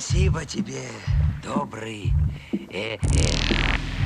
Спасибо тебе, добрый. Э -э.